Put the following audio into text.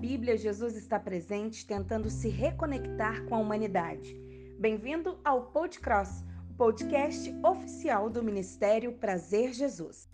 Bíblia, Jesus está presente tentando se reconectar com a humanidade. Bem-vindo ao Podcross, o podcast oficial do Ministério Prazer Jesus.